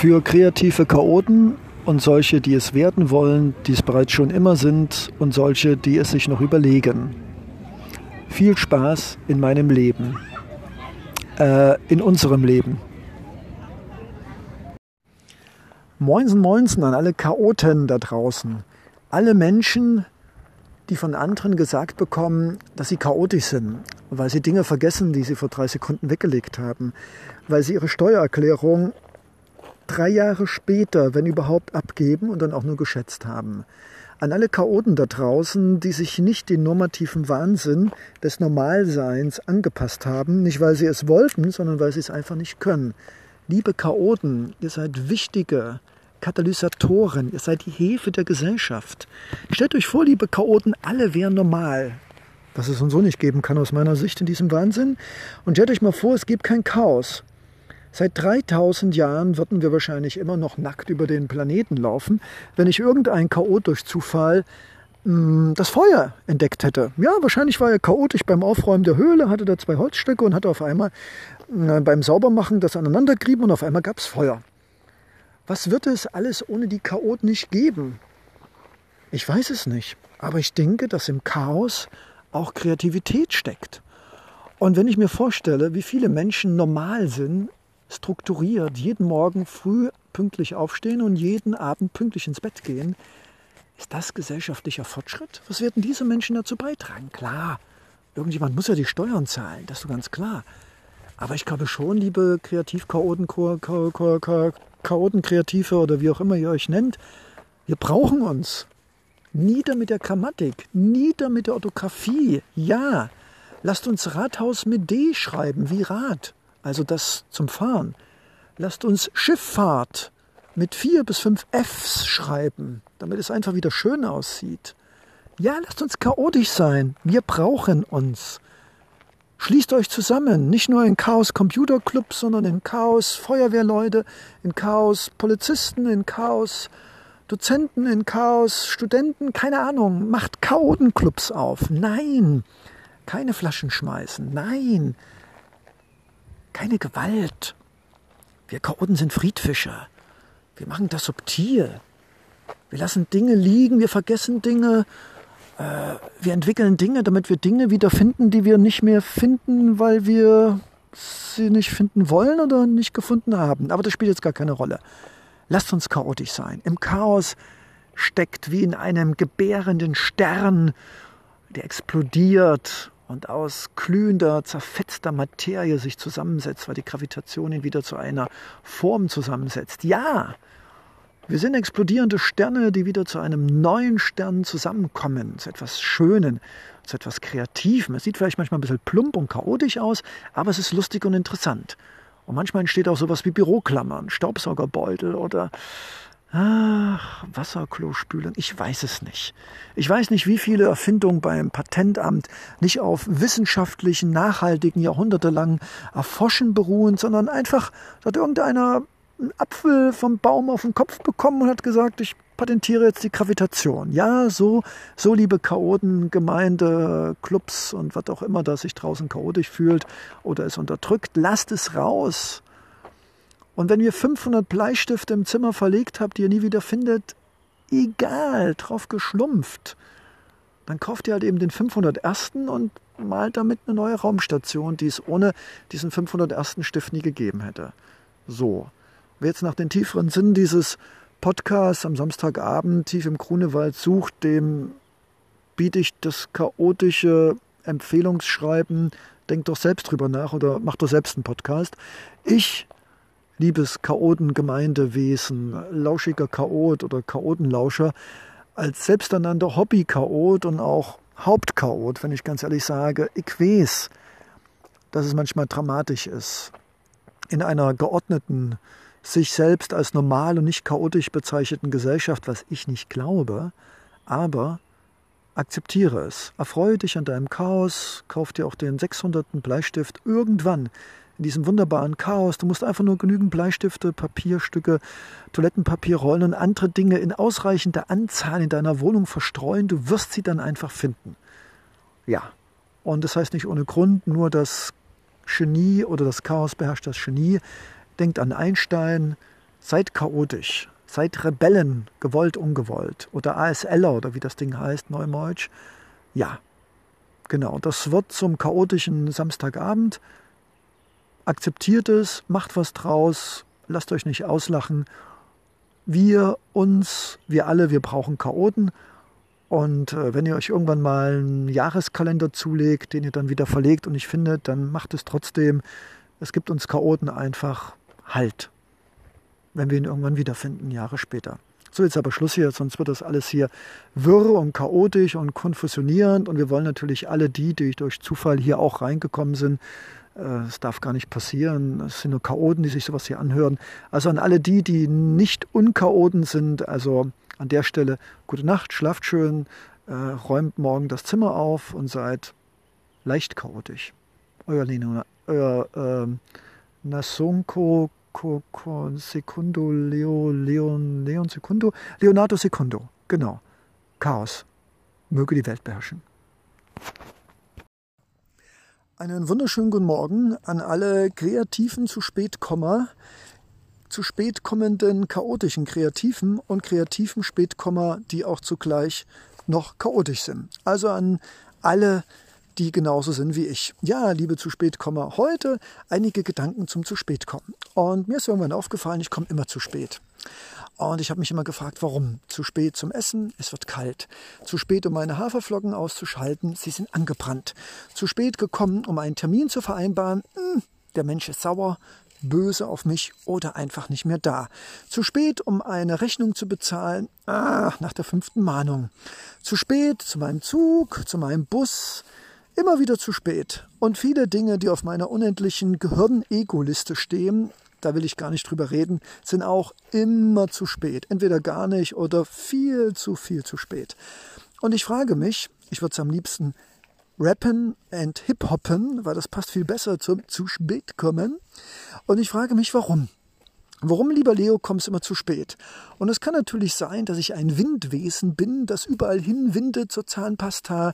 Für kreative Chaoten und solche, die es werden wollen, die es bereits schon immer sind und solche, die es sich noch überlegen. Viel Spaß in meinem Leben, äh, in unserem Leben. Moinsen, moinsen an alle Chaoten da draußen. Alle Menschen, die von anderen gesagt bekommen, dass sie chaotisch sind, weil sie Dinge vergessen, die sie vor drei Sekunden weggelegt haben, weil sie ihre Steuererklärung drei Jahre später, wenn überhaupt, abgeben und dann auch nur geschätzt haben. An alle Chaoten da draußen, die sich nicht den normativen Wahnsinn des Normalseins angepasst haben, nicht weil sie es wollten, sondern weil sie es einfach nicht können. Liebe Chaoten, ihr seid wichtige Katalysatoren, ihr seid die Hefe der Gesellschaft. Stellt euch vor, liebe Chaoten, alle wären normal. Was es und so nicht geben kann aus meiner Sicht in diesem Wahnsinn. Und stellt euch mal vor, es gibt kein Chaos. Seit 3000 Jahren würden wir wahrscheinlich immer noch nackt über den Planeten laufen, wenn nicht irgendein Chaot durch Zufall mh, hm, das Feuer entdeckt hätte. Ja, wahrscheinlich war er chaotisch beim Aufräumen der Höhle, hatte da zwei Holzstöcke und hatte auf einmal äh, beim Saubermachen das aneinandergerieben und auf einmal gab es Feuer. Was wird es alles ohne die Chaot nicht geben? Ich weiß es nicht, aber ich denke, dass im Chaos auch Kreativität steckt. Und wenn ich mir vorstelle, wie viele Menschen normal sind, strukturiert jeden Morgen früh pünktlich aufstehen und jeden Abend pünktlich ins Bett gehen, ist das gesellschaftlicher Fortschritt? Was werden diese Menschen dazu beitragen? Klar, irgendjemand muss ja die Steuern zahlen, das ist so ganz klar. Aber ich glaube schon, liebe Kreativchaoten, Chaoten, Kreative oder wie auch immer ihr euch nennt, wir brauchen uns. Nieder mit der Grammatik, nieder mit der Orthographie. Ja, lasst uns Rathaus mit D schreiben, wie Rad also das zum Fahren. Lasst uns Schifffahrt mit vier bis fünf Fs schreiben, damit es einfach wieder schön aussieht. Ja, lasst uns chaotisch sein. Wir brauchen uns. Schließt euch zusammen, nicht nur in Chaos Computer Club, sondern in Chaos Feuerwehrleute, in Chaos Polizisten, in Chaos Dozenten, in Chaos Studenten, keine Ahnung. Macht Chaotenclubs auf. Nein, keine Flaschen schmeißen. Nein, keine Gewalt. Wir Chaoten sind Friedfischer. Wir machen das subtil. Wir lassen Dinge liegen, wir vergessen Dinge. Äh, wir entwickeln Dinge, damit wir Dinge wiederfinden, die wir nicht mehr finden, weil wir sie nicht finden wollen oder nicht gefunden haben. Aber das spielt jetzt gar keine Rolle. Lasst uns chaotisch sein. Im Chaos steckt wie in einem gebärenden Stern, der explodiert und aus glühender, zerfetzter Materie sich zusammensetzt, weil die Gravitation ihn wieder zu einer Form zusammensetzt. Ja, wir sind explodierende Sterne, die wieder zu einem neuen Stern zusammenkommen, zu etwas Schönen, zu etwas Kreativem. Es sieht vielleicht manchmal ein bisschen plump und chaotisch aus, aber es ist lustig und interessant. Und manchmal entsteht auch sowas wie Büroklammern, Staubsaugerbeutel oder Ach, Wasserklospülung, ich weiß es nicht. Ich weiß nicht, wie viele Erfindungen beim Patentamt nicht auf wissenschaftlichen, nachhaltigen, jahrhundertelangen Erforschen beruhen, sondern einfach hat irgendeiner einen Apfel vom Baum auf den Kopf bekommen und hat gesagt, ich patentiere jetzt die Gravitation. Ja, so, so liebe Chaoten, Gemeinde, Clubs und was auch immer, das sich draußen chaotisch fühlt oder es unterdrückt, lasst es raus. Und wenn ihr 500 Bleistifte im Zimmer verlegt habt, die ihr nie wieder findet, egal, drauf geschlumpft, dann kauft ihr halt eben den 501. und malt damit eine neue Raumstation, die es ohne diesen 501. Stift nie gegeben hätte. So. Wer jetzt nach den tieferen Sinn dieses Podcasts am Samstagabend tief im Grunewald sucht, dem biete ich das chaotische Empfehlungsschreiben, denkt doch selbst drüber nach oder macht doch selbst einen Podcast. Ich liebes Chaotengemeindewesen, lauschiger Chaot oder Chaotenlauscher, als selbsternannter Hobby-Chaot und auch Hauptchaot, wenn ich ganz ehrlich sage, ich weiß, dass es manchmal dramatisch ist. In einer geordneten, sich selbst als normal und nicht chaotisch bezeichneten Gesellschaft, was ich nicht glaube, aber akzeptiere es. Erfreue dich an deinem Chaos, kauf dir auch den 600. Bleistift. Irgendwann in diesem wunderbaren Chaos. Du musst einfach nur genügend Bleistifte, Papierstücke, Toilettenpapierrollen und andere Dinge in ausreichender Anzahl in deiner Wohnung verstreuen. Du wirst sie dann einfach finden. Ja. Und das heißt nicht ohne Grund, nur das Genie oder das Chaos beherrscht das Genie. Denkt an Einstein, Seid chaotisch. Seid Rebellen, gewollt, ungewollt. Oder ASLer oder wie das Ding heißt, Neudeutsch. Ja, genau. Das wird zum chaotischen Samstagabend. Akzeptiert es, macht was draus, lasst euch nicht auslachen. Wir uns, wir alle, wir brauchen Chaoten. Und äh, wenn ihr euch irgendwann mal einen Jahreskalender zulegt, den ihr dann wieder verlegt und nicht findet, dann macht es trotzdem. Es gibt uns Chaoten einfach Halt, wenn wir ihn irgendwann wiederfinden, Jahre später. So, jetzt aber Schluss hier, sonst wird das alles hier wirr und chaotisch und konfusionierend. Und wir wollen natürlich alle die, die durch Zufall hier auch reingekommen sind, es darf gar nicht passieren. Es sind nur Chaoten, die sich sowas hier anhören. Also an alle die, die nicht Unchaoten sind, also an der Stelle gute Nacht, schlaft schön, äh, räumt morgen das Zimmer auf und seid leicht chaotisch. Euer Leno, euer äh, Nasonko Secundo Leo, Leon, Leon Secundo, Leonardo Secundo, genau. Chaos. Möge die Welt beherrschen. Einen wunderschönen guten Morgen an alle kreativen zu spät zu spät kommenden chaotischen Kreativen und kreativen Spätkomma, die auch zugleich noch chaotisch sind. Also an alle, die genauso sind wie ich. Ja, liebe zu spät heute einige Gedanken zum zu spät kommen. Und mir ist irgendwann aufgefallen, ich komme immer zu spät. Und ich habe mich immer gefragt, warum? Zu spät zum Essen, es wird kalt. Zu spät, um meine Haferflocken auszuschalten, sie sind angebrannt. Zu spät gekommen, um einen Termin zu vereinbaren, hm, der Mensch ist sauer, böse auf mich oder einfach nicht mehr da. Zu spät, um eine Rechnung zu bezahlen, ah, nach der fünften Mahnung. Zu spät zu meinem Zug, zu meinem Bus, immer wieder zu spät. Und viele Dinge, die auf meiner unendlichen Gehirn-Ego-Liste stehen, da will ich gar nicht drüber reden, sind auch immer zu spät. Entweder gar nicht oder viel zu viel zu spät. Und ich frage mich, ich würde es am liebsten rappen and hip-hoppen, weil das passt viel besser zum zu spät kommen. Und ich frage mich, warum? Warum, lieber Leo, kommst immer zu spät? Und es kann natürlich sein, dass ich ein Windwesen bin, das überall hinwindet zur Zahnpasta,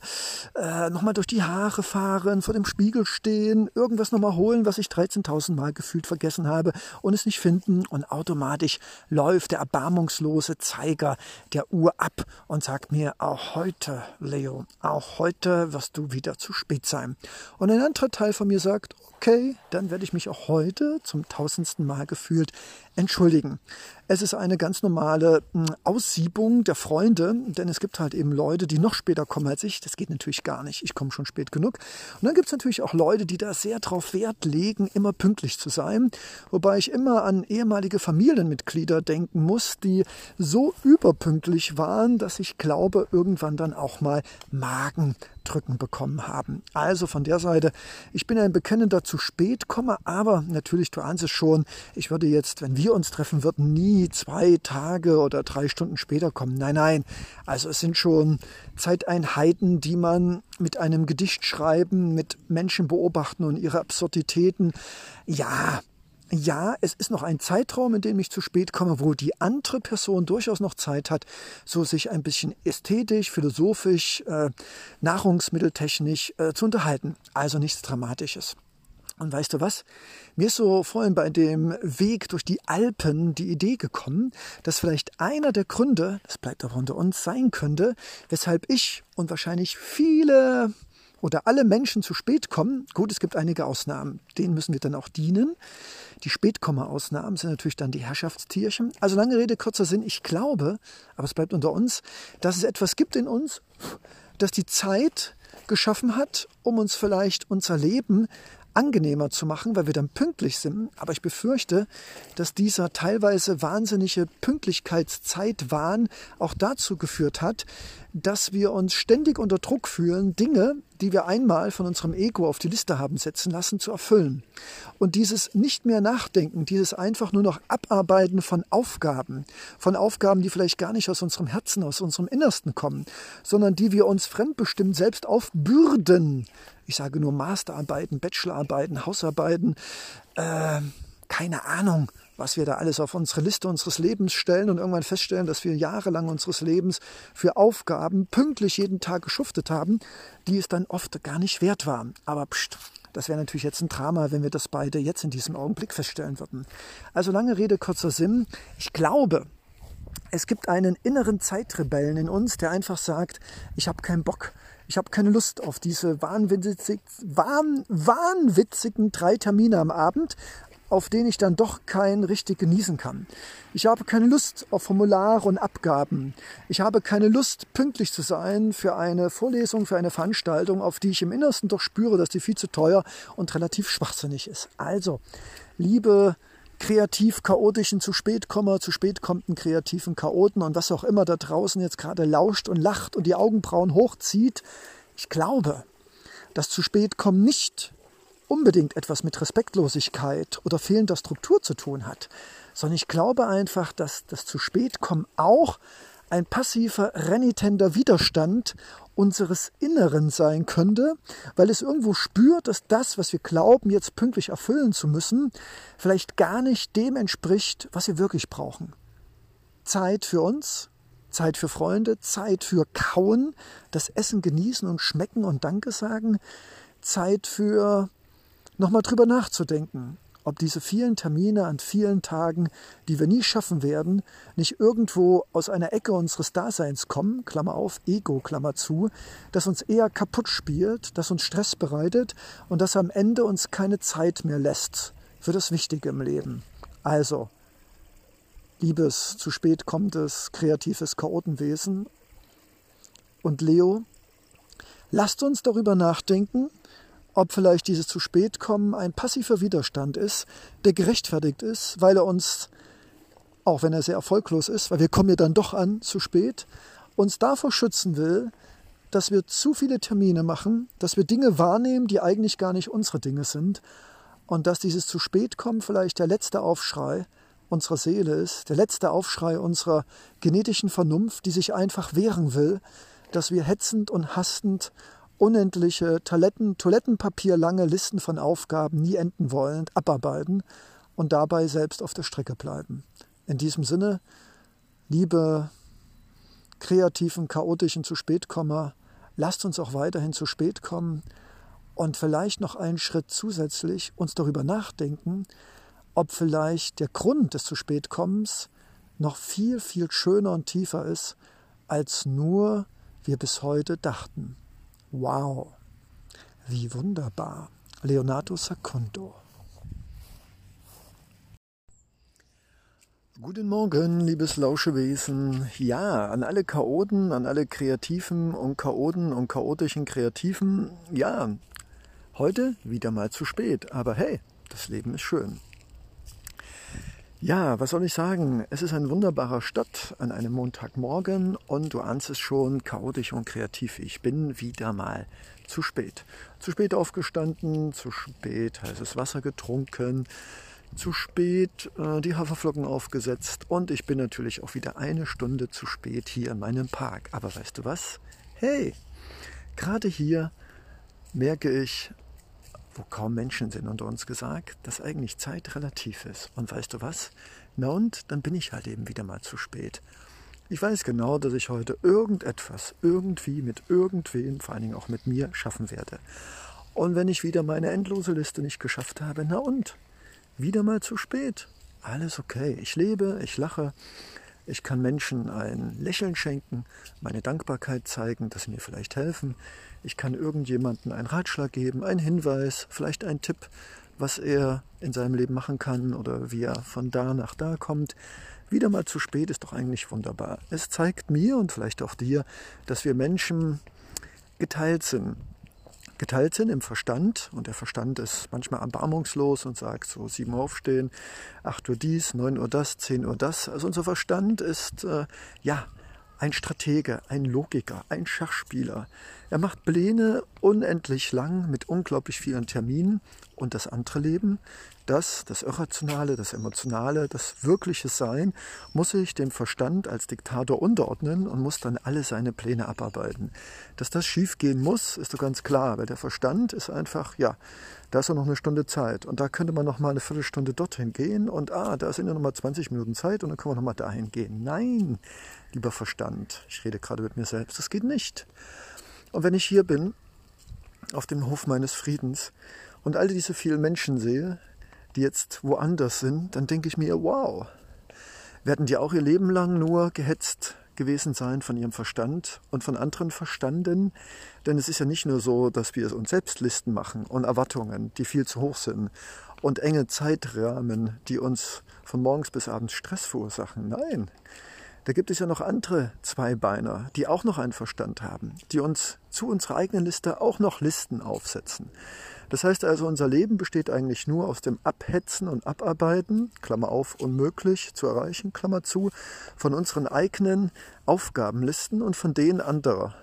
äh, nochmal durch die Haare fahren, vor dem Spiegel stehen, irgendwas nochmal holen, was ich 13.000 Mal gefühlt vergessen habe und es nicht finden und automatisch läuft der erbarmungslose Zeiger der Uhr ab und sagt mir, auch heute, Leo, auch heute wirst du wieder zu spät sein. Und ein anderer Teil von mir sagt, okay, dann werde ich mich auch heute zum tausendsten Mal gefühlt entschuldigen. Es ist eine ganz normale hm, Aussiebung der Freunde, denn es gibt halt eben Leute, die noch später kommen als ich. Das geht natürlich gar nicht. Ich komme schon spät genug. Und dann gibt es natürlich auch Leute, die da sehr drauf Wert legen, immer pünktlich zu sein. Wobei ich immer an ehemalige Familienmitglieder denken muss, die so überpünktlich waren, dass ich glaube, irgendwann dann auch mal Magendrücken bekommen haben. Also von der Seite, ich bin ein bekennender zu spät komme, aber natürlich, du ahnst es schon, ich würde jetzt, wenn wir uns treffen würden, nie zwei Tage oder drei Stunden später kommen. Nein, nein. Also es sind schon Zeiteinheiten, die man mit einem Gedicht schreiben, mit Menschen beobachten und ihre Absurditäten. Ja, ja, es ist noch ein Zeitraum, in dem ich zu spät komme, wo die andere Person durchaus noch Zeit hat, so sich ein bisschen ästhetisch, philosophisch, äh, nahrungsmitteltechnisch äh, zu unterhalten. Also nichts Dramatisches. Und weißt du was? Mir ist so vorhin bei dem Weg durch die Alpen die Idee gekommen, dass vielleicht einer der Gründe, das bleibt aber unter uns, sein könnte, weshalb ich und wahrscheinlich viele oder alle Menschen zu spät kommen. Gut, es gibt einige Ausnahmen, denen müssen wir dann auch dienen. Die Spätkomma-Ausnahmen sind natürlich dann die Herrschaftstierchen. Also lange Rede, kurzer Sinn, ich glaube, aber es bleibt unter uns, dass es etwas gibt in uns, das die Zeit geschaffen hat, um uns vielleicht unser Leben angenehmer zu machen, weil wir dann pünktlich sind. Aber ich befürchte, dass dieser teilweise wahnsinnige Pünktlichkeitszeitwahn auch dazu geführt hat, dass wir uns ständig unter Druck fühlen, Dinge, die wir einmal von unserem Ego auf die Liste haben setzen lassen, zu erfüllen. Und dieses nicht mehr nachdenken, dieses einfach nur noch Abarbeiten von Aufgaben, von Aufgaben, die vielleicht gar nicht aus unserem Herzen, aus unserem Innersten kommen, sondern die wir uns fremdbestimmt selbst aufbürden. Ich sage nur Masterarbeiten, Bachelorarbeiten, Hausarbeiten, äh, keine Ahnung, was wir da alles auf unsere Liste unseres Lebens stellen und irgendwann feststellen, dass wir jahrelang unseres Lebens für Aufgaben pünktlich jeden Tag geschuftet haben, die es dann oft gar nicht wert waren. Aber pst, Das wäre natürlich jetzt ein Drama, wenn wir das beide jetzt in diesem Augenblick feststellen würden. Also lange Rede, kurzer Sinn. Ich glaube, es gibt einen inneren Zeitrebellen in uns, der einfach sagt, ich habe keinen Bock. Ich habe keine Lust auf diese wahnwitzig, wahn, wahnwitzigen drei Termine am Abend, auf denen ich dann doch kein richtig genießen kann. Ich habe keine Lust auf Formulare und Abgaben. Ich habe keine Lust, pünktlich zu sein für eine Vorlesung, für eine Veranstaltung, auf die ich im Innersten doch spüre, dass die viel zu teuer und relativ schwachsinnig ist. Also, liebe kreativ chaotischen zu spät komme, zu spät kommenden kreativen Chaoten und was auch immer da draußen jetzt gerade lauscht und lacht und die Augenbrauen hochzieht. Ich glaube, dass zu spät kommen nicht unbedingt etwas mit Respektlosigkeit oder fehlender Struktur zu tun hat, sondern ich glaube einfach, dass das zu spät kommen auch ein passiver, renitenter Widerstand unseres Inneren sein könnte, weil es irgendwo spürt, dass das, was wir glauben, jetzt pünktlich erfüllen zu müssen, vielleicht gar nicht dem entspricht, was wir wirklich brauchen. Zeit für uns, Zeit für Freunde, Zeit für Kauen, das Essen genießen und schmecken und Danke sagen, Zeit für nochmal drüber nachzudenken, ob diese vielen Termine an vielen Tagen, die wir nie schaffen werden, nicht irgendwo aus einer Ecke unseres Daseins kommen, Klammer auf, Ego, Klammer zu, das uns eher kaputt spielt, das uns Stress bereitet und das am Ende uns keine Zeit mehr lässt für das Wichtige im Leben. Also, liebes, zu spät kommt es, kreatives Chaotenwesen und Leo, lasst uns darüber nachdenken, ob vielleicht dieses zu spät kommen ein passiver Widerstand ist, der gerechtfertigt ist, weil er uns, auch wenn er sehr erfolglos ist, weil wir kommen ja dann doch an zu spät, uns davor schützen will, dass wir zu viele Termine machen, dass wir Dinge wahrnehmen, die eigentlich gar nicht unsere Dinge sind und dass dieses zu spät kommen vielleicht der letzte Aufschrei unserer Seele ist, der letzte Aufschrei unserer genetischen Vernunft, die sich einfach wehren will, dass wir hetzend und hastend unendliche Toiletten, Toilettenpapierlange Listen von Aufgaben nie enden wollend abarbeiten und dabei selbst auf der Strecke bleiben. In diesem Sinne, liebe kreativen, chaotischen zu spät lasst uns auch weiterhin zu spät kommen und vielleicht noch einen Schritt zusätzlich uns darüber nachdenken, ob vielleicht der Grund des zu spät kommens noch viel, viel schöner und tiefer ist, als nur wir bis heute dachten. Wow, wie wunderbar. Leonardo Secondo. Guten Morgen, liebes Lauschewesen. Ja, an alle Chaoten, an alle Kreativen und Chaoten und chaotischen Kreativen. Ja, heute wieder mal zu spät. Aber hey, das Leben ist schön. Ja, was soll ich sagen? Es ist ein wunderbarer Start an einem Montagmorgen und du ahnst es schon, chaotisch und kreativ. Ich bin wieder mal zu spät. Zu spät aufgestanden, zu spät heißes Wasser getrunken, zu spät äh, die Haferflocken aufgesetzt und ich bin natürlich auch wieder eine Stunde zu spät hier in meinem Park. Aber weißt du was? Hey, gerade hier merke ich, wo kaum Menschen sind unter uns gesagt, dass eigentlich Zeit relativ ist. Und weißt du was? Na und dann bin ich halt eben wieder mal zu spät. Ich weiß genau, dass ich heute irgendetwas irgendwie mit irgendwem, vor allen Dingen auch mit mir, schaffen werde. Und wenn ich wieder meine endlose Liste nicht geschafft habe, na und? Wieder mal zu spät. Alles okay. Ich lebe, ich lache, ich kann Menschen ein Lächeln schenken, meine Dankbarkeit zeigen, dass sie mir vielleicht helfen. Ich kann irgendjemandem einen Ratschlag geben, einen Hinweis, vielleicht einen Tipp, was er in seinem Leben machen kann oder wie er von da nach da kommt. Wieder mal zu spät ist doch eigentlich wunderbar. Es zeigt mir und vielleicht auch dir, dass wir Menschen geteilt sind geteilt sind im Verstand. Und der Verstand ist manchmal erbarmungslos und sagt so sieben Uhr aufstehen, acht Uhr dies, neun Uhr das, zehn Uhr das. Also unser Verstand ist äh, ja ein Stratege, ein Logiker, ein Schachspieler. Er macht Pläne unendlich lang mit unglaublich vielen Terminen und das andere Leben, das, das Irrationale, das Emotionale, das wirkliche Sein, muss sich dem Verstand als Diktator unterordnen und muss dann alle seine Pläne abarbeiten. Dass das schiefgehen muss, ist doch ganz klar, weil der Verstand ist einfach, ja, da ist ja noch eine Stunde Zeit und da könnte man noch mal eine Viertelstunde dorthin gehen und ah, da sind ja noch mal 20 Minuten Zeit und dann können wir noch mal dahin gehen. Nein, lieber Verstand, ich rede gerade mit mir selbst, das geht nicht. Und wenn ich hier bin, auf dem Hof meines Friedens, und all diese vielen Menschen sehe, die jetzt woanders sind, dann denke ich mir, wow, werden die auch ihr Leben lang nur gehetzt gewesen sein von ihrem Verstand und von anderen verstanden? Denn es ist ja nicht nur so, dass wir uns selbst Listen machen und Erwartungen, die viel zu hoch sind und enge Zeitrahmen, die uns von morgens bis abends Stress verursachen. Nein, da gibt es ja noch andere Zweibeiner, die auch noch einen Verstand haben, die uns zu unserer eigenen Liste auch noch Listen aufsetzen. Das heißt also, unser Leben besteht eigentlich nur aus dem Abhetzen und Abarbeiten, Klammer auf, unmöglich zu erreichen, Klammer zu, von unseren eigenen Aufgabenlisten und von denen anderer.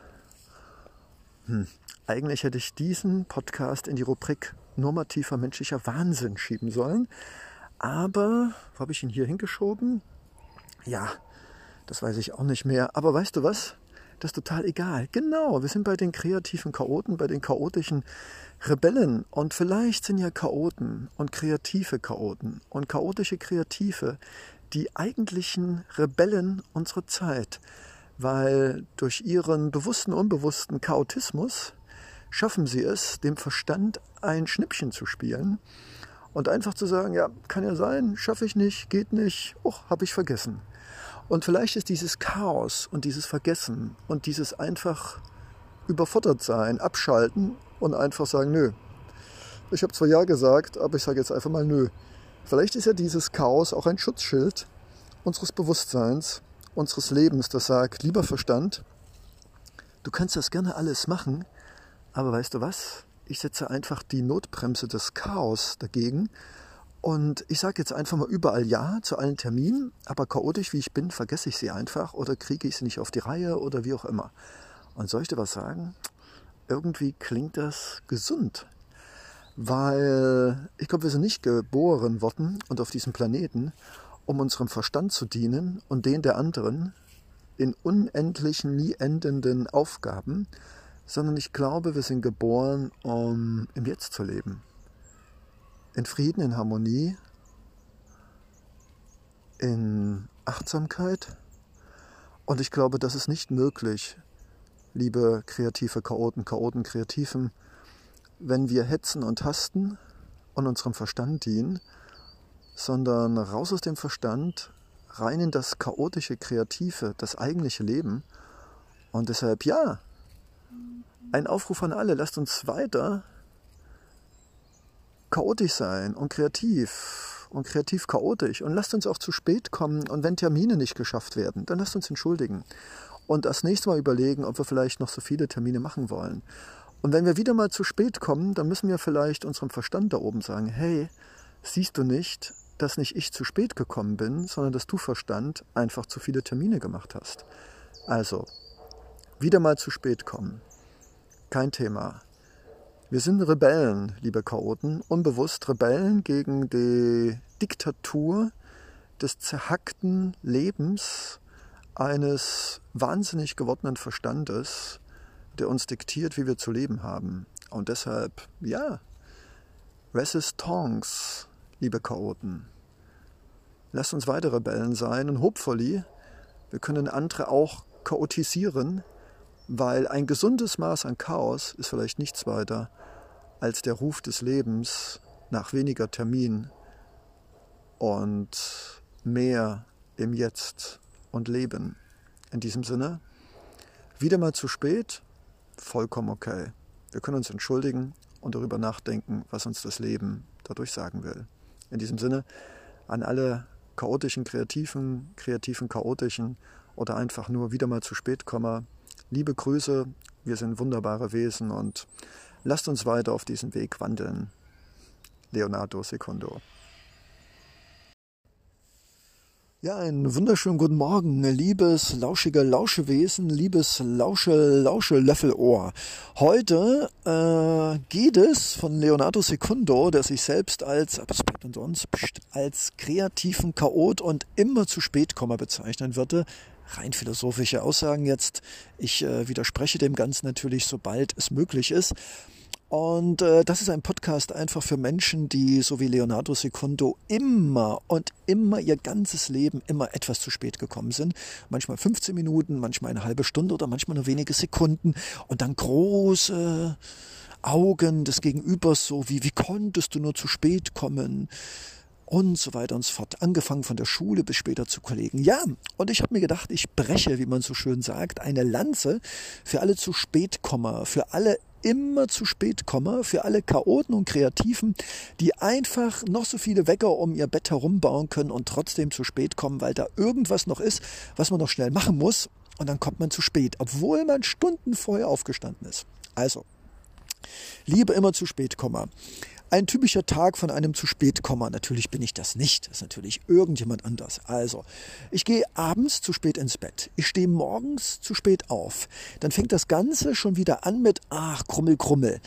Hm. Eigentlich hätte ich diesen Podcast in die Rubrik normativer menschlicher Wahnsinn schieben sollen. Aber, wo habe ich ihn hier hingeschoben? Ja, das weiß ich auch nicht mehr. Aber weißt du was? Das ist total egal. Genau, wir sind bei den kreativen Chaoten, bei den chaotischen Rebellen. Und vielleicht sind ja Chaoten und kreative Chaoten und chaotische Kreative die eigentlichen Rebellen unserer Zeit. Weil durch ihren bewussten, unbewussten Chaotismus schaffen sie es, dem Verstand ein Schnippchen zu spielen und einfach zu sagen, ja, kann ja sein, schaffe ich nicht, geht nicht, oh, habe ich vergessen. Und vielleicht ist dieses Chaos und dieses Vergessen und dieses einfach überfordert sein, abschalten und einfach sagen, nö. Ich habe zwar ja gesagt, aber ich sage jetzt einfach mal nö. Vielleicht ist ja dieses Chaos auch ein Schutzschild unseres Bewusstseins, unseres Lebens, das sagt, lieber Verstand, du kannst das gerne alles machen, aber weißt du was? Ich setze einfach die Notbremse des Chaos dagegen und ich sage jetzt einfach mal überall Ja zu allen Terminen, aber chaotisch wie ich bin, vergesse ich sie einfach oder kriege ich sie nicht auf die Reihe oder wie auch immer. Und soll ich dir was sagen? Irgendwie klingt das gesund. Weil ich glaube, wir sind nicht geboren worden und auf diesem Planeten, um unserem Verstand zu dienen und den der anderen in unendlichen, nie endenden Aufgaben, sondern ich glaube, wir sind geboren, um im Jetzt zu leben in Frieden, in Harmonie, in Achtsamkeit. Und ich glaube, das ist nicht möglich, liebe kreative Chaoten, Chaoten, Kreativen, wenn wir hetzen und hasten und unserem Verstand dienen, sondern raus aus dem Verstand, rein in das chaotische, kreative, das eigentliche Leben. Und deshalb ja, ein Aufruf an alle, lasst uns weiter chaotisch sein und kreativ und kreativ chaotisch und lasst uns auch zu spät kommen und wenn Termine nicht geschafft werden, dann lasst uns entschuldigen und das nächste Mal überlegen, ob wir vielleicht noch so viele Termine machen wollen. Und wenn wir wieder mal zu spät kommen, dann müssen wir vielleicht unserem Verstand da oben sagen, hey, siehst du nicht, dass nicht ich zu spät gekommen bin, sondern dass du Verstand einfach zu viele Termine gemacht hast. Also, wieder mal zu spät kommen. Kein Thema. Wir sind Rebellen, liebe Chaoten, unbewusst Rebellen gegen die Diktatur des zerhackten Lebens eines wahnsinnig gewordenen Verstandes, der uns diktiert, wie wir zu leben haben. Und deshalb, ja, Resistance, liebe Chaoten. Lasst uns weitere Rebellen sein und hopefully, wir können andere auch chaotisieren, weil ein gesundes Maß an Chaos ist vielleicht nichts weiter als der Ruf des Lebens nach weniger Termin und mehr im Jetzt und Leben. In diesem Sinne, wieder mal zu spät, vollkommen okay. Wir können uns entschuldigen und darüber nachdenken, was uns das Leben dadurch sagen will. In diesem Sinne, an alle chaotischen Kreativen, kreativen Chaotischen oder einfach nur wieder mal zu spät komme, liebe Grüße, wir sind wunderbare Wesen und Lasst uns weiter auf diesem Weg wandeln. Leonardo Secondo. Ja, einen wunderschönen guten Morgen, liebes lauschige Lauschewesen, liebes Lausche Lausche Löffelohr. Heute äh, geht es von Leonardo Secundo, der sich selbst als, bleibt unter uns, als kreativen Chaot und immer zu spät Komma bezeichnen würde rein philosophische Aussagen jetzt. Ich äh, widerspreche dem Ganzen natürlich, sobald es möglich ist. Und äh, das ist ein Podcast einfach für Menschen, die so wie Leonardo Secundo immer und immer ihr ganzes Leben immer etwas zu spät gekommen sind. Manchmal 15 Minuten, manchmal eine halbe Stunde oder manchmal nur wenige Sekunden und dann große Augen des Gegenübers so wie, wie konntest du nur zu spät kommen? Und so weiter und so fort. Angefangen von der Schule bis später zu Kollegen. Ja, und ich habe mir gedacht, ich breche, wie man so schön sagt, eine Lanze für alle zu Spätkommer, für alle immer zu spät komme, für alle Chaoten und Kreativen, die einfach noch so viele Wecker um ihr Bett herum bauen können und trotzdem zu spät kommen, weil da irgendwas noch ist, was man noch schnell machen muss und dann kommt man zu spät, obwohl man Stunden vorher aufgestanden ist. Also, Liebe immer zu spät kommen. Ein typischer Tag von einem zu spät Komma. Natürlich bin ich das nicht. Das ist natürlich irgendjemand anders. Also, ich gehe abends zu spät ins Bett. Ich stehe morgens zu spät auf. Dann fängt das Ganze schon wieder an mit, ach, Krummel, Krummel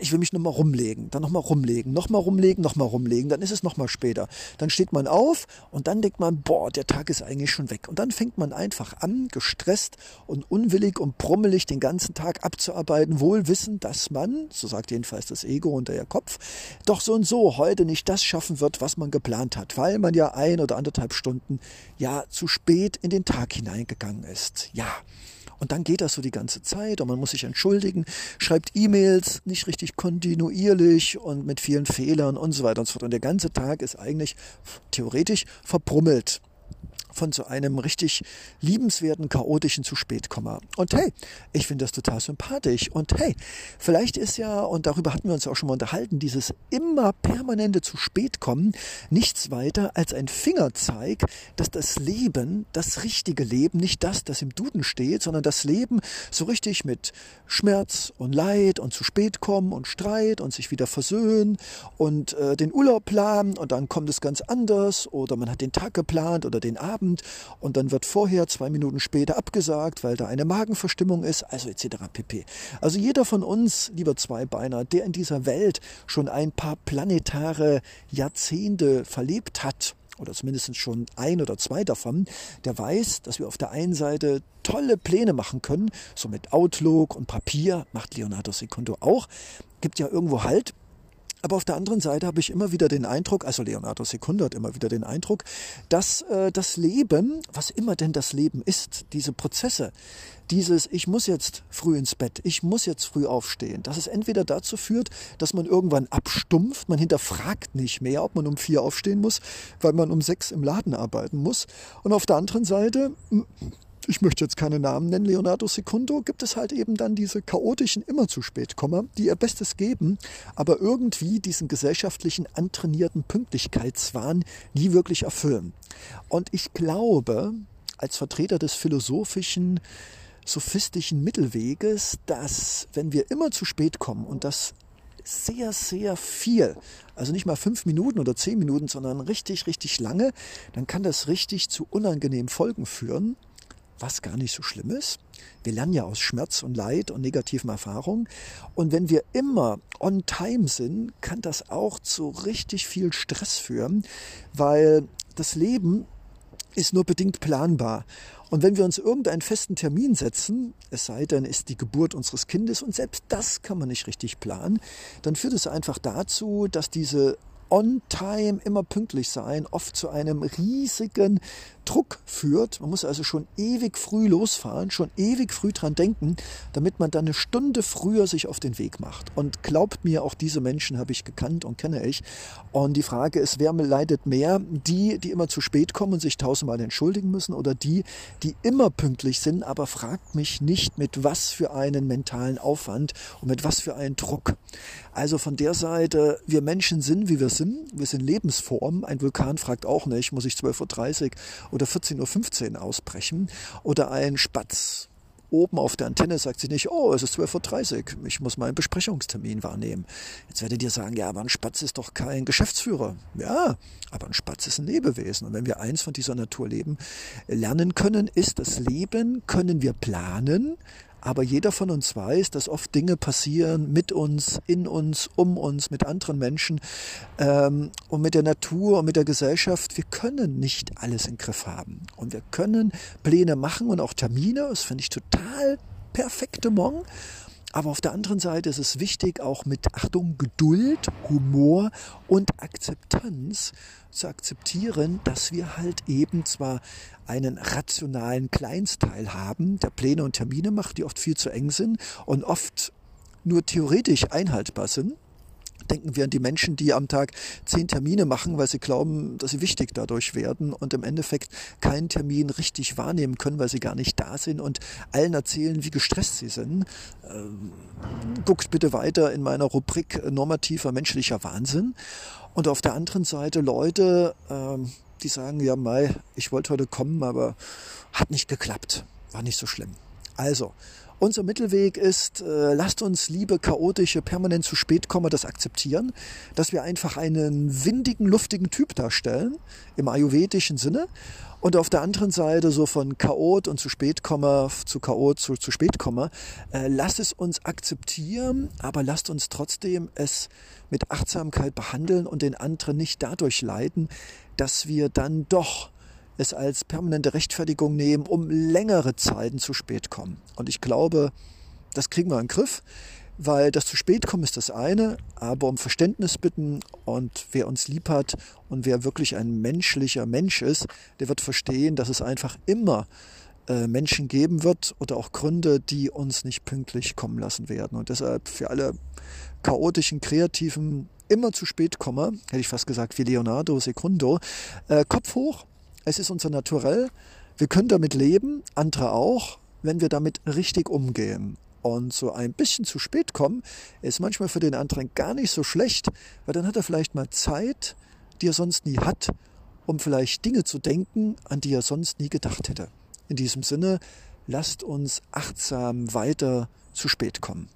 ich will mich nochmal rumlegen, dann nochmal rumlegen, nochmal rumlegen, nochmal rumlegen, dann ist es nochmal später. Dann steht man auf und dann denkt man, boah, der Tag ist eigentlich schon weg. Und dann fängt man einfach an, gestresst und unwillig und brummelig den ganzen Tag abzuarbeiten, wohl wissend, dass man, so sagt jedenfalls das Ego und der Kopf, doch so und so heute nicht das schaffen wird, was man geplant hat, weil man ja ein oder anderthalb Stunden ja zu spät in den Tag hineingegangen ist. Ja. Und dann geht das so die ganze Zeit und man muss sich entschuldigen, schreibt E-Mails nicht richtig kontinuierlich und mit vielen Fehlern und so weiter und so fort. Und der ganze Tag ist eigentlich theoretisch verbrummelt von so einem richtig liebenswerten, chaotischen zu spät komme. Und hey, ich finde das total sympathisch. Und hey, vielleicht ist ja, und darüber hatten wir uns auch schon mal unterhalten, dieses immer permanente zu spät kommen nichts weiter als ein Fingerzeig, dass das Leben, das richtige Leben, nicht das, das im Duden steht, sondern das Leben so richtig mit Schmerz und Leid und zu spät kommen und Streit und sich wieder versöhnen und äh, den Urlaub planen und dann kommt es ganz anders oder man hat den Tag geplant oder den Abend Abend und dann wird vorher zwei Minuten später abgesagt, weil da eine Magenverstimmung ist, also etc. pp. Also jeder von uns, lieber Zweibeiner, der in dieser Welt schon ein paar planetare Jahrzehnte verlebt hat, oder zumindest schon ein oder zwei davon, der weiß, dass wir auf der einen Seite tolle Pläne machen können, so mit Outlook und Papier, macht Leonardo Secundo auch, gibt ja irgendwo Halt, aber auf der anderen Seite habe ich immer wieder den Eindruck, also Leonardo Secundo hat immer wieder den Eindruck, dass äh, das Leben, was immer denn das Leben ist, diese Prozesse, dieses ich muss jetzt früh ins Bett, ich muss jetzt früh aufstehen, dass es entweder dazu führt, dass man irgendwann abstumpft, man hinterfragt nicht mehr, ob man um vier aufstehen muss, weil man um sechs im Laden arbeiten muss. Und auf der anderen Seite ich möchte jetzt keine Namen nennen, Leonardo Secundo, gibt es halt eben dann diese chaotischen immer zu spät Komma, die ihr Bestes geben, aber irgendwie diesen gesellschaftlichen antrainierten Pünktlichkeitswahn nie wirklich erfüllen. Und ich glaube, als Vertreter des philosophischen, sophistischen Mittelweges, dass wenn wir immer zu spät kommen und das sehr, sehr viel, also nicht mal fünf Minuten oder zehn Minuten, sondern richtig, richtig lange, dann kann das richtig zu unangenehmen Folgen führen was gar nicht so schlimm ist. Wir lernen ja aus Schmerz und Leid und negativen Erfahrungen. Und wenn wir immer on time sind, kann das auch zu richtig viel Stress führen, weil das Leben ist nur bedingt planbar. Und wenn wir uns irgendeinen festen Termin setzen, es sei denn, ist die Geburt unseres Kindes und selbst das kann man nicht richtig planen, dann führt es einfach dazu, dass diese on time, immer pünktlich sein, oft zu einem riesigen Druck führt. Man muss also schon ewig früh losfahren, schon ewig früh dran denken, damit man dann eine Stunde früher sich auf den Weg macht. Und glaubt mir, auch diese Menschen habe ich gekannt und kenne ich. Und die Frage ist, wer leidet mehr? Die, die immer zu spät kommen und sich tausendmal entschuldigen müssen oder die, die immer pünktlich sind, aber fragt mich nicht, mit was für einen mentalen Aufwand und mit was für einen Druck. Also von der Seite, wir Menschen sind, wie wir sind. Wir sind Lebensformen. Ein Vulkan fragt auch nicht, muss ich 12.30 Uhr oder 14.15 Uhr ausbrechen. Oder ein Spatz oben auf der Antenne sagt sie nicht, oh, es ist 12.30 Uhr, ich muss meinen Besprechungstermin wahrnehmen. Jetzt werdet ihr sagen, ja, aber ein Spatz ist doch kein Geschäftsführer. Ja, aber ein Spatz ist ein Lebewesen. Und wenn wir eins von dieser Natur leben, lernen können, ist das Leben, können wir planen, aber jeder von uns weiß, dass oft Dinge passieren mit uns, in uns, um uns, mit anderen Menschen ähm, und mit der Natur und mit der Gesellschaft. Wir können nicht alles im Griff haben. Und wir können Pläne machen und auch Termine. Das finde ich total perfekte Morgen. Aber auf der anderen Seite ist es wichtig, auch mit Achtung, Geduld, Humor und Akzeptanz zu akzeptieren, dass wir halt eben zwar einen rationalen Kleinsteil haben, der Pläne und Termine macht, die oft viel zu eng sind und oft nur theoretisch einhaltbar sind. Denken wir an die Menschen, die am Tag zehn Termine machen, weil sie glauben, dass sie wichtig dadurch werden und im Endeffekt keinen Termin richtig wahrnehmen können, weil sie gar nicht da sind und allen erzählen, wie gestresst sie sind. Ähm, guckt bitte weiter in meiner Rubrik normativer menschlicher Wahnsinn. Und auf der anderen Seite Leute, ähm, die sagen, ja, Mai, ich wollte heute kommen, aber hat nicht geklappt. War nicht so schlimm. Also, unser Mittelweg ist, äh, lasst uns liebe chaotische, permanent zu spät kommen, das akzeptieren, dass wir einfach einen windigen, luftigen Typ darstellen, im ayurvedischen Sinne. Und auf der anderen Seite so von Chaot und zu spät komme zu Chaot zu, zu spät komme, äh, lasst es uns akzeptieren, aber lasst uns trotzdem es mit Achtsamkeit behandeln und den anderen nicht dadurch leiten, dass wir dann doch es als permanente Rechtfertigung nehmen, um längere Zeiten zu spät kommen. Und ich glaube, das kriegen wir in den Griff, weil das zu spät kommen ist das eine, aber um Verständnis bitten und wer uns lieb hat und wer wirklich ein menschlicher Mensch ist, der wird verstehen, dass es einfach immer äh, Menschen geben wird oder auch Gründe, die uns nicht pünktlich kommen lassen werden. Und deshalb für alle chaotischen, kreativen, immer zu spät komme, hätte ich fast gesagt wie Leonardo Secundo, äh, Kopf hoch, es ist unser Naturell. Wir können damit leben, andere auch, wenn wir damit richtig umgehen. Und so ein bisschen zu spät kommen, ist manchmal für den anderen gar nicht so schlecht, weil dann hat er vielleicht mal Zeit, die er sonst nie hat, um vielleicht Dinge zu denken, an die er sonst nie gedacht hätte. In diesem Sinne, lasst uns achtsam weiter zu spät kommen.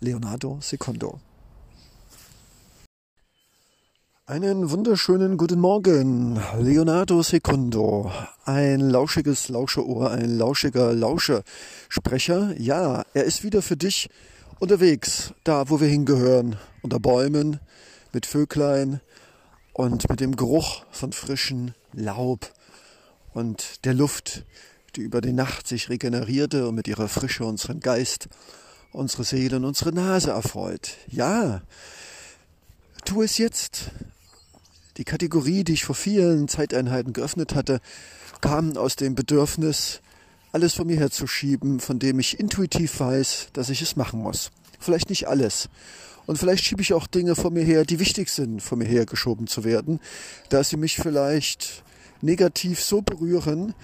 Leonardo Secondo. Einen wunderschönen guten Morgen, Leonardo Secundo. Ein lauschiges Lauscherohr, ein lauschiger Lauschesprecher. Ja, er ist wieder für dich unterwegs, da wo wir hingehören, unter Bäumen, mit Vöglein und mit dem Geruch von frischem Laub und der Luft, die über die Nacht sich regenerierte und mit ihrer Frische unseren Geist, unsere Seele und unsere Nase erfreut. Ja, tu es jetzt die Kategorie, die ich vor vielen Zeiteinheiten geöffnet hatte, kam aus dem Bedürfnis, alles von mir herzuschieben, von dem ich intuitiv weiß, dass ich es machen muss. Vielleicht nicht alles. Und vielleicht schiebe ich auch Dinge vor mir her, die wichtig sind, vor mir hergeschoben zu werden, da sie mich vielleicht negativ so berühren,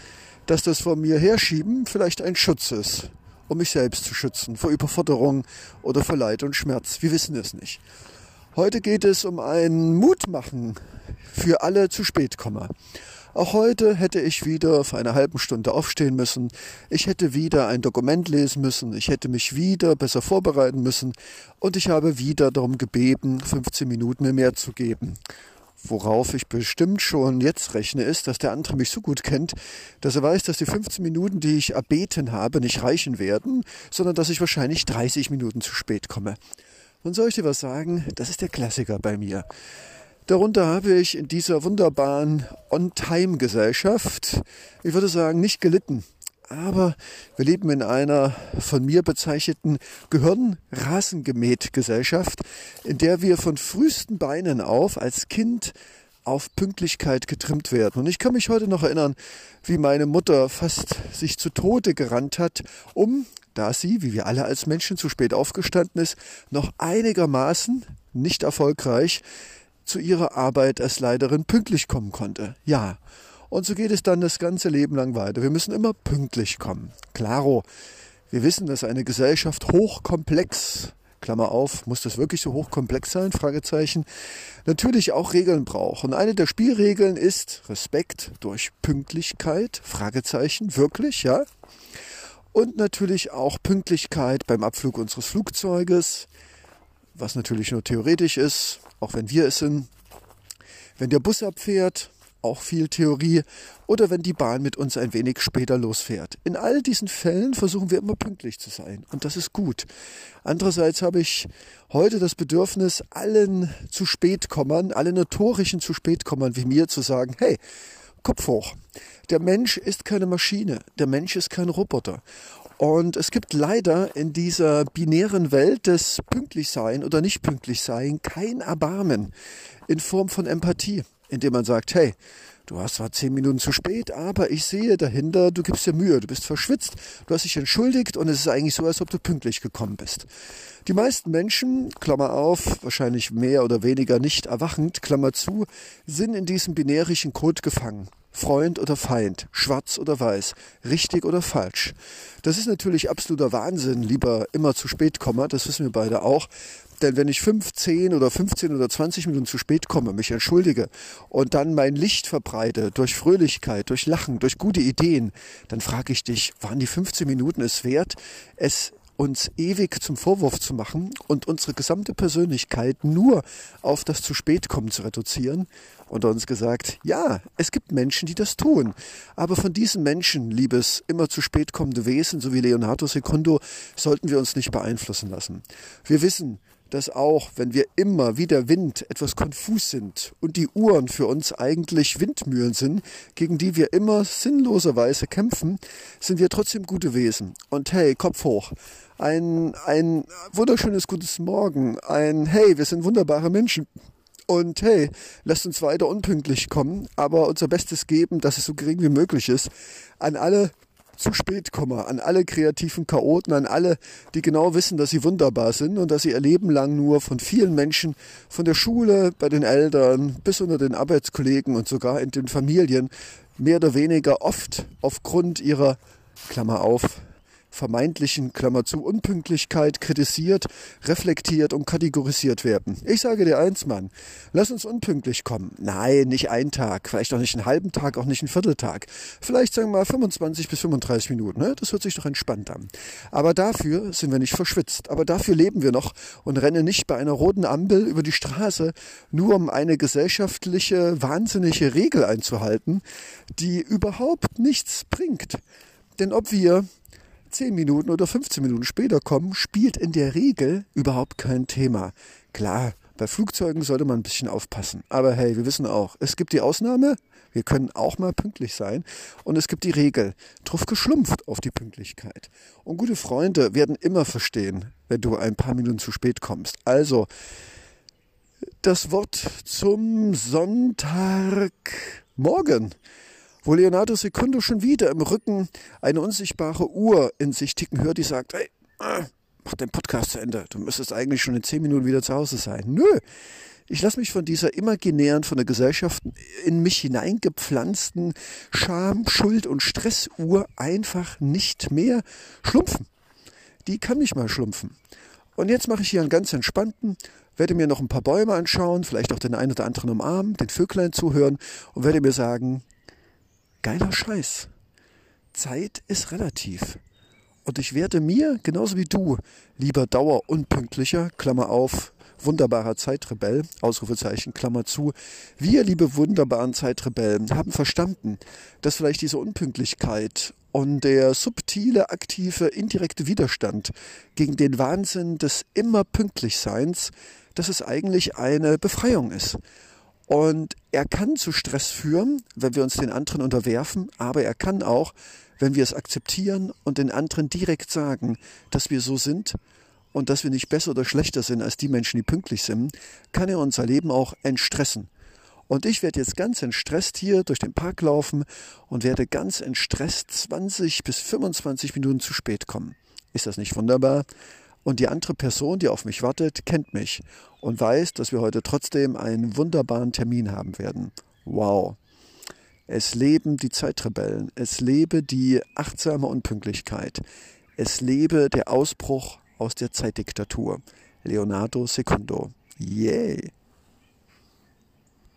dass das vor mir herschieben vielleicht ein Schutz ist, um mich selbst zu schützen vor Überforderung oder vor Leid und Schmerz. Wir wissen es nicht. Heute geht es um ein Mutmachen für alle zu spät komme. Auch heute hätte ich wieder vor einer halben Stunde aufstehen müssen. Ich hätte wieder ein Dokument lesen müssen. Ich hätte mich wieder besser vorbereiten müssen. Und ich habe wieder darum gebeten, 15 Minuten mir mehr zu geben. Worauf ich bestimmt schon jetzt rechne, ist, dass der andere mich so gut kennt, dass er weiß, dass die 15 Minuten, die ich erbeten habe, nicht reichen werden, sondern dass ich wahrscheinlich 30 Minuten zu spät komme. Und soll ich dir was sagen? Das ist der Klassiker bei mir. Darunter habe ich in dieser wunderbaren On-Time-Gesellschaft, ich würde sagen, nicht gelitten. Aber wir leben in einer von mir bezeichneten Gehirnrasengemäht-Gesellschaft, in der wir von frühesten Beinen auf als Kind auf Pünktlichkeit getrimmt werden. Und ich kann mich heute noch erinnern, wie meine Mutter fast sich zu Tode gerannt hat, um da sie, wie wir alle als Menschen, zu spät aufgestanden ist, noch einigermaßen, nicht erfolgreich, zu ihrer Arbeit als Leiterin pünktlich kommen konnte. Ja. Und so geht es dann das ganze Leben lang weiter. Wir müssen immer pünktlich kommen. Claro. Wir wissen, dass eine Gesellschaft hochkomplex, Klammer auf, muss das wirklich so hochkomplex sein? Fragezeichen. Natürlich auch Regeln braucht. Und eine der Spielregeln ist Respekt durch Pünktlichkeit, Fragezeichen, wirklich, ja? Und natürlich auch Pünktlichkeit beim Abflug unseres Flugzeuges, was natürlich nur theoretisch ist, auch wenn wir es sind. Wenn der Bus abfährt, auch viel Theorie, oder wenn die Bahn mit uns ein wenig später losfährt. In all diesen Fällen versuchen wir immer pünktlich zu sein und das ist gut. Andererseits habe ich heute das Bedürfnis, allen zu spät kommen, allen notorischen zu spät kommen wie mir zu sagen, hey, Kopf hoch. Der Mensch ist keine Maschine, der Mensch ist kein Roboter. Und es gibt leider in dieser binären Welt des Pünktlichsein oder nicht pünktlich sein kein Erbarmen in Form von Empathie, indem man sagt, hey, Du warst zwar zehn Minuten zu spät, aber ich sehe dahinter, du gibst dir Mühe, du bist verschwitzt, du hast dich entschuldigt und es ist eigentlich so, als ob du pünktlich gekommen bist. Die meisten Menschen, Klammer auf, wahrscheinlich mehr oder weniger nicht erwachend, Klammer zu, sind in diesem binärischen Code gefangen. Freund oder Feind, schwarz oder weiß, richtig oder falsch. Das ist natürlich absoluter Wahnsinn, lieber immer zu spät komme, das wissen wir beide auch. Denn wenn ich 15 oder 15 oder 20 Minuten zu spät komme, mich entschuldige und dann mein Licht verbreite durch Fröhlichkeit, durch Lachen, durch gute Ideen, dann frage ich dich, waren die 15 Minuten es wert, es uns ewig zum Vorwurf zu machen und unsere gesamte Persönlichkeit nur auf das zu spät kommen zu reduzieren und uns gesagt, ja, es gibt Menschen, die das tun. Aber von diesen Menschen, liebes, immer zu spät kommende Wesen, so wie Leonardo Secundo, sollten wir uns nicht beeinflussen lassen. Wir wissen, dass auch, wenn wir immer wie der Wind etwas konfus sind und die Uhren für uns eigentlich Windmühlen sind, gegen die wir immer sinnloserweise kämpfen, sind wir trotzdem gute Wesen. Und hey, Kopf hoch. Ein, ein wunderschönes gutes Morgen. Ein hey, wir sind wunderbare Menschen. Und hey, lasst uns weiter unpünktlich kommen, aber unser Bestes geben, dass es so gering wie möglich ist. An alle zu spät komme, an alle kreativen Chaoten, an alle, die genau wissen, dass sie wunderbar sind und dass sie ihr Leben lang nur von vielen Menschen, von der Schule, bei den Eltern, bis unter den Arbeitskollegen und sogar in den Familien mehr oder weniger oft aufgrund ihrer, Klammer auf, vermeintlichen, Klammer zu, Unpünktlichkeit kritisiert, reflektiert und kategorisiert werden. Ich sage dir eins, Mann, lass uns unpünktlich kommen. Nein, nicht einen Tag, vielleicht auch nicht einen halben Tag, auch nicht einen Vierteltag. Vielleicht sagen wir mal 25 bis 35 Minuten, ne? das hört sich doch entspannt an. Aber dafür sind wir nicht verschwitzt. Aber dafür leben wir noch und rennen nicht bei einer roten Ampel über die Straße, nur um eine gesellschaftliche, wahnsinnige Regel einzuhalten, die überhaupt nichts bringt. Denn ob wir 10 Minuten oder 15 Minuten später kommen, spielt in der Regel überhaupt kein Thema. Klar, bei Flugzeugen sollte man ein bisschen aufpassen. Aber hey, wir wissen auch, es gibt die Ausnahme, wir können auch mal pünktlich sein. Und es gibt die Regel, drauf geschlumpft auf die Pünktlichkeit. Und gute Freunde werden immer verstehen, wenn du ein paar Minuten zu spät kommst. Also, das Wort zum Sonntagmorgen wo Leonardo Secundo schon wieder im Rücken eine unsichtbare Uhr in sich ticken hört, die sagt, hey, äh, mach den Podcast zu Ende. Du müsstest eigentlich schon in zehn Minuten wieder zu Hause sein. Nö. Ich lasse mich von dieser imaginären, von der Gesellschaft in mich hineingepflanzten Scham, Schuld und Stressuhr einfach nicht mehr schlumpfen. Die kann nicht mal schlumpfen. Und jetzt mache ich hier einen ganz entspannten, werde mir noch ein paar Bäume anschauen, vielleicht auch den einen oder anderen umarmen, den Vöglein zuhören und werde mir sagen, geiler Scheiß. Zeit ist relativ. Und ich werde mir, genauso wie du, lieber dauerunpünktlicher, Klammer auf, wunderbarer Zeitrebell, Ausrufezeichen, Klammer zu. Wir, liebe wunderbaren Zeitrebellen, haben verstanden, dass vielleicht diese Unpünktlichkeit und der subtile, aktive, indirekte Widerstand gegen den Wahnsinn des immer Pünktlichseins, dass es eigentlich eine Befreiung ist. Und er kann zu Stress führen, wenn wir uns den anderen unterwerfen, aber er kann auch, wenn wir es akzeptieren und den anderen direkt sagen, dass wir so sind und dass wir nicht besser oder schlechter sind als die Menschen, die pünktlich sind, kann er unser Leben auch entstressen. Und ich werde jetzt ganz entstresst hier durch den Park laufen und werde ganz entstresst 20 bis 25 Minuten zu spät kommen. Ist das nicht wunderbar? Und die andere Person, die auf mich wartet, kennt mich und weiß, dass wir heute trotzdem einen wunderbaren Termin haben werden. Wow. Es leben die Zeitrebellen. Es lebe die achtsame Unpünktlichkeit. Es lebe der Ausbruch aus der Zeitdiktatur. Leonardo Secundo. Yay.